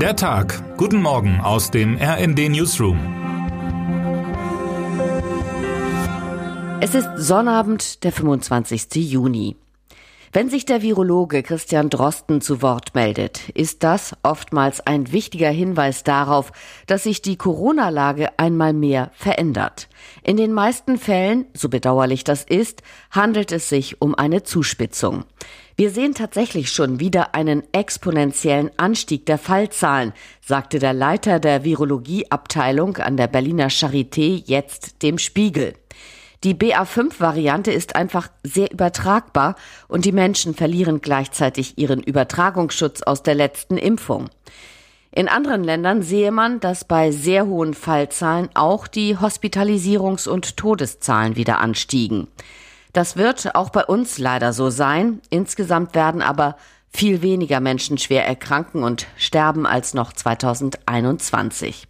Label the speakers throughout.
Speaker 1: Der Tag. Guten Morgen aus dem RND Newsroom.
Speaker 2: Es ist Sonnabend, der 25. Juni. Wenn sich der Virologe Christian Drosten zu Wort meldet, ist das oftmals ein wichtiger Hinweis darauf, dass sich die Corona-Lage einmal mehr verändert. In den meisten Fällen, so bedauerlich das ist, handelt es sich um eine Zuspitzung. Wir sehen tatsächlich schon wieder einen exponentiellen Anstieg der Fallzahlen, sagte der Leiter der Virologieabteilung an der Berliner Charité jetzt dem Spiegel. Die BA5-Variante ist einfach sehr übertragbar und die Menschen verlieren gleichzeitig ihren Übertragungsschutz aus der letzten Impfung. In anderen Ländern sehe man, dass bei sehr hohen Fallzahlen auch die Hospitalisierungs- und Todeszahlen wieder anstiegen. Das wird auch bei uns leider so sein. Insgesamt werden aber viel weniger Menschen schwer erkranken und sterben als noch 2021.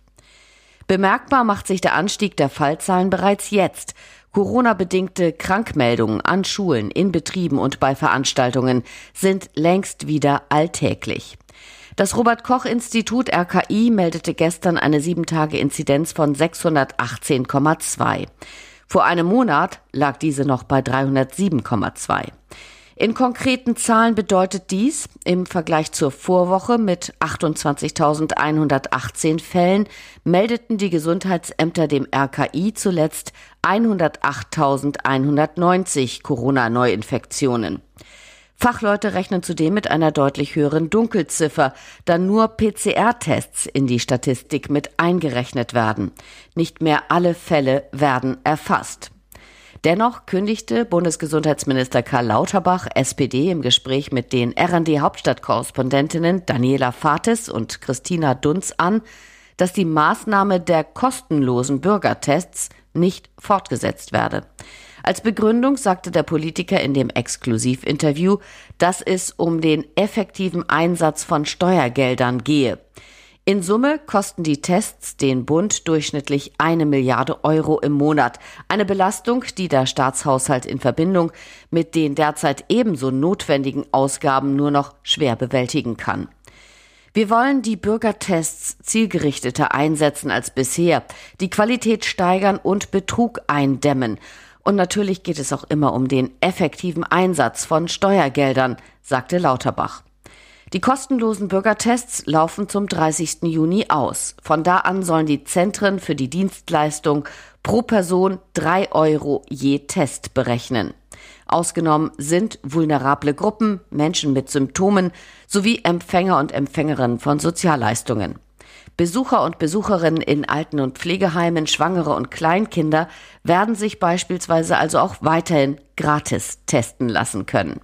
Speaker 2: Bemerkbar macht sich der Anstieg der Fallzahlen bereits jetzt. Corona-bedingte Krankmeldungen an Schulen, in Betrieben und bei Veranstaltungen sind längst wieder alltäglich. Das Robert Koch Institut RKI meldete gestern eine 7-Tage-Inzidenz von 618,2. Vor einem Monat lag diese noch bei 307,2. In konkreten Zahlen bedeutet dies im Vergleich zur Vorwoche mit 28.118 Fällen meldeten die Gesundheitsämter dem RKI zuletzt 108.190 Corona-Neuinfektionen. Fachleute rechnen zudem mit einer deutlich höheren Dunkelziffer, da nur PCR-Tests in die Statistik mit eingerechnet werden. Nicht mehr alle Fälle werden erfasst. Dennoch kündigte Bundesgesundheitsminister Karl Lauterbach, SPD, im Gespräch mit den RND Hauptstadtkorrespondentinnen Daniela Fates und Christina Dunz an, dass die Maßnahme der kostenlosen Bürgertests nicht fortgesetzt werde. Als Begründung sagte der Politiker in dem Exklusivinterview, dass es um den effektiven Einsatz von Steuergeldern gehe. In Summe kosten die Tests den Bund durchschnittlich eine Milliarde Euro im Monat. Eine Belastung, die der Staatshaushalt in Verbindung mit den derzeit ebenso notwendigen Ausgaben nur noch schwer bewältigen kann. Wir wollen die Bürgertests zielgerichteter einsetzen als bisher, die Qualität steigern und Betrug eindämmen. Und natürlich geht es auch immer um den effektiven Einsatz von Steuergeldern, sagte Lauterbach. Die kostenlosen Bürgertests laufen zum 30. Juni aus. Von da an sollen die Zentren für die Dienstleistung pro Person drei Euro je Test berechnen. Ausgenommen sind vulnerable Gruppen, Menschen mit Symptomen sowie Empfänger und Empfängerinnen von Sozialleistungen. Besucher und Besucherinnen in Alten- und Pflegeheimen, Schwangere und Kleinkinder werden sich beispielsweise also auch weiterhin gratis testen lassen können.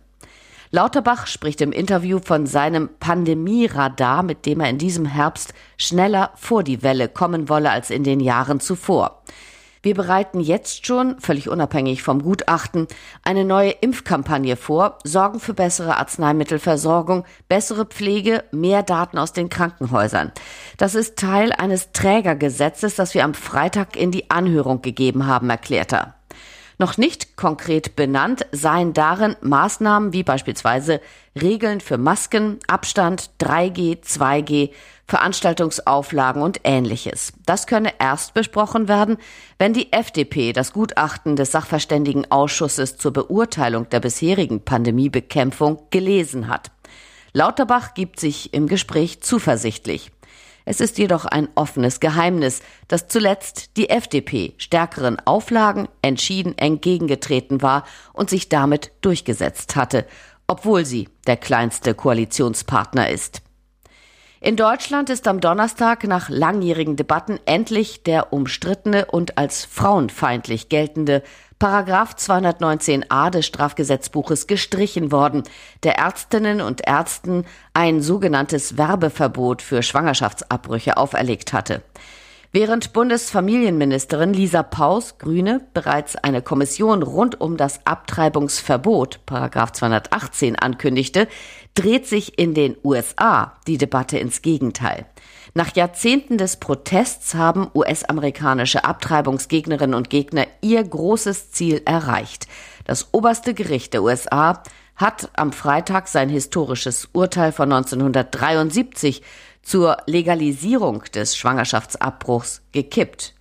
Speaker 2: Lauterbach spricht im Interview von seinem Pandemieradar, mit dem er in diesem Herbst schneller vor die Welle kommen wolle als in den Jahren zuvor. Wir bereiten jetzt schon, völlig unabhängig vom Gutachten, eine neue Impfkampagne vor, sorgen für bessere Arzneimittelversorgung, bessere Pflege, mehr Daten aus den Krankenhäusern. Das ist Teil eines Trägergesetzes, das wir am Freitag in die Anhörung gegeben haben, erklärt er. Noch nicht konkret benannt seien darin Maßnahmen wie beispielsweise Regeln für Masken, Abstand, 3G, 2G, Veranstaltungsauflagen und ähnliches. Das könne erst besprochen werden, wenn die FDP das Gutachten des Sachverständigenausschusses zur Beurteilung der bisherigen Pandemiebekämpfung gelesen hat. Lauterbach gibt sich im Gespräch zuversichtlich. Es ist jedoch ein offenes Geheimnis, dass zuletzt die FDP stärkeren Auflagen entschieden entgegengetreten war und sich damit durchgesetzt hatte, obwohl sie der kleinste Koalitionspartner ist. In Deutschland ist am Donnerstag nach langjährigen Debatten endlich der umstrittene und als frauenfeindlich geltende Paragraph 219a des Strafgesetzbuches gestrichen worden, der Ärztinnen und Ärzten ein sogenanntes Werbeverbot für Schwangerschaftsabbrüche auferlegt hatte. Während Bundesfamilienministerin Lisa Paus, Grüne, bereits eine Kommission rund um das Abtreibungsverbot, Paragraph 218, ankündigte, dreht sich in den USA die Debatte ins Gegenteil. Nach Jahrzehnten des Protests haben US-amerikanische Abtreibungsgegnerinnen und Gegner ihr großes Ziel erreicht. Das oberste Gericht der USA hat am Freitag sein historisches Urteil von 1973 zur Legalisierung des Schwangerschaftsabbruchs gekippt.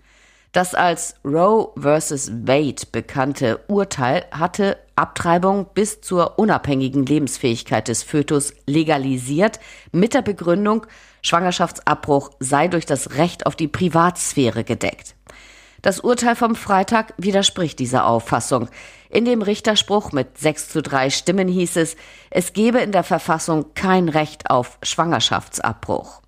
Speaker 2: Das als Roe vs. Wade bekannte Urteil hatte Abtreibung bis zur unabhängigen Lebensfähigkeit des Fötus legalisiert mit der Begründung, Schwangerschaftsabbruch sei durch das Recht auf die Privatsphäre gedeckt. Das Urteil vom Freitag widerspricht dieser Auffassung. In dem Richterspruch mit 6 zu 3 Stimmen hieß es, es gebe in der Verfassung kein Recht auf Schwangerschaftsabbruch.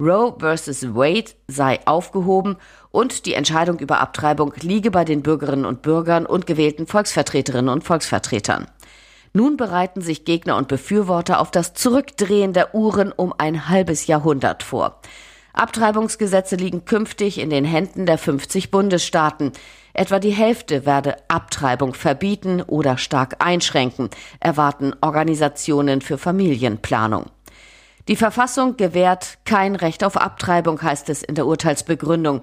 Speaker 2: Roe vs. Wade sei aufgehoben und die Entscheidung über Abtreibung liege bei den Bürgerinnen und Bürgern und gewählten Volksvertreterinnen und Volksvertretern. Nun bereiten sich Gegner und Befürworter auf das Zurückdrehen der Uhren um ein halbes Jahrhundert vor. Abtreibungsgesetze liegen künftig in den Händen der 50 Bundesstaaten. Etwa die Hälfte werde Abtreibung verbieten oder stark einschränken, erwarten Organisationen für Familienplanung. Die Verfassung gewährt kein Recht auf Abtreibung, heißt es in der Urteilsbegründung.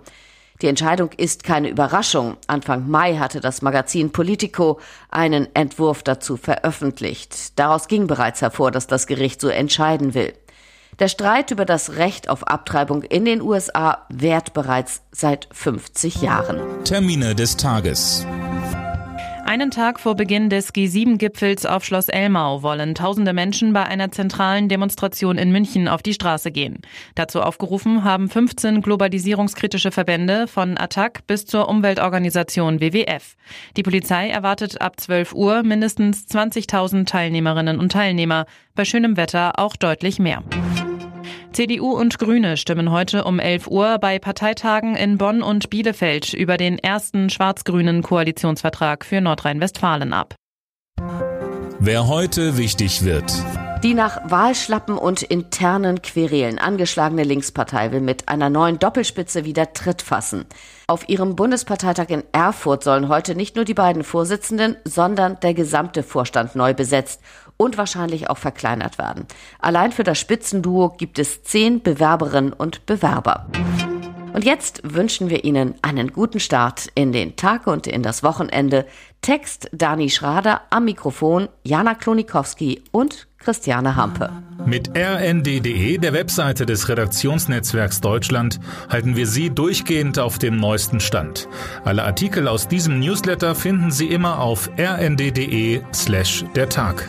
Speaker 2: Die Entscheidung ist keine Überraschung. Anfang Mai hatte das Magazin Politico einen Entwurf dazu veröffentlicht. Daraus ging bereits hervor, dass das Gericht so entscheiden will. Der Streit über das Recht auf Abtreibung in den USA währt bereits seit 50 Jahren.
Speaker 1: Termine des Tages.
Speaker 3: Einen Tag vor Beginn des G7-Gipfels auf Schloss Elmau wollen tausende Menschen bei einer zentralen Demonstration in München auf die Straße gehen. Dazu aufgerufen haben 15 globalisierungskritische Verbände von Attac bis zur Umweltorganisation WWF. Die Polizei erwartet ab 12 Uhr mindestens 20.000 Teilnehmerinnen und Teilnehmer, bei schönem Wetter auch deutlich mehr. CDU und Grüne stimmen heute um 11 Uhr bei Parteitagen in Bonn und Bielefeld über den ersten schwarz-grünen Koalitionsvertrag für Nordrhein-Westfalen ab.
Speaker 1: Wer heute wichtig wird.
Speaker 2: Die nach Wahlschlappen und internen Querelen angeschlagene Linkspartei will mit einer neuen Doppelspitze wieder Tritt fassen. Auf ihrem Bundesparteitag in Erfurt sollen heute nicht nur die beiden Vorsitzenden, sondern der gesamte Vorstand neu besetzt und wahrscheinlich auch verkleinert werden. Allein für das Spitzenduo gibt es zehn Bewerberinnen und Bewerber. Und jetzt wünschen wir Ihnen einen guten Start in den Tag und in das Wochenende. Text Dani Schrader am Mikrofon, Jana Klonikowski und Christiane Hampe.
Speaker 1: Mit rnd.de, der Webseite des Redaktionsnetzwerks Deutschland, halten wir Sie durchgehend auf dem neuesten Stand. Alle Artikel aus diesem Newsletter finden Sie immer auf rnd.de slash der Tag.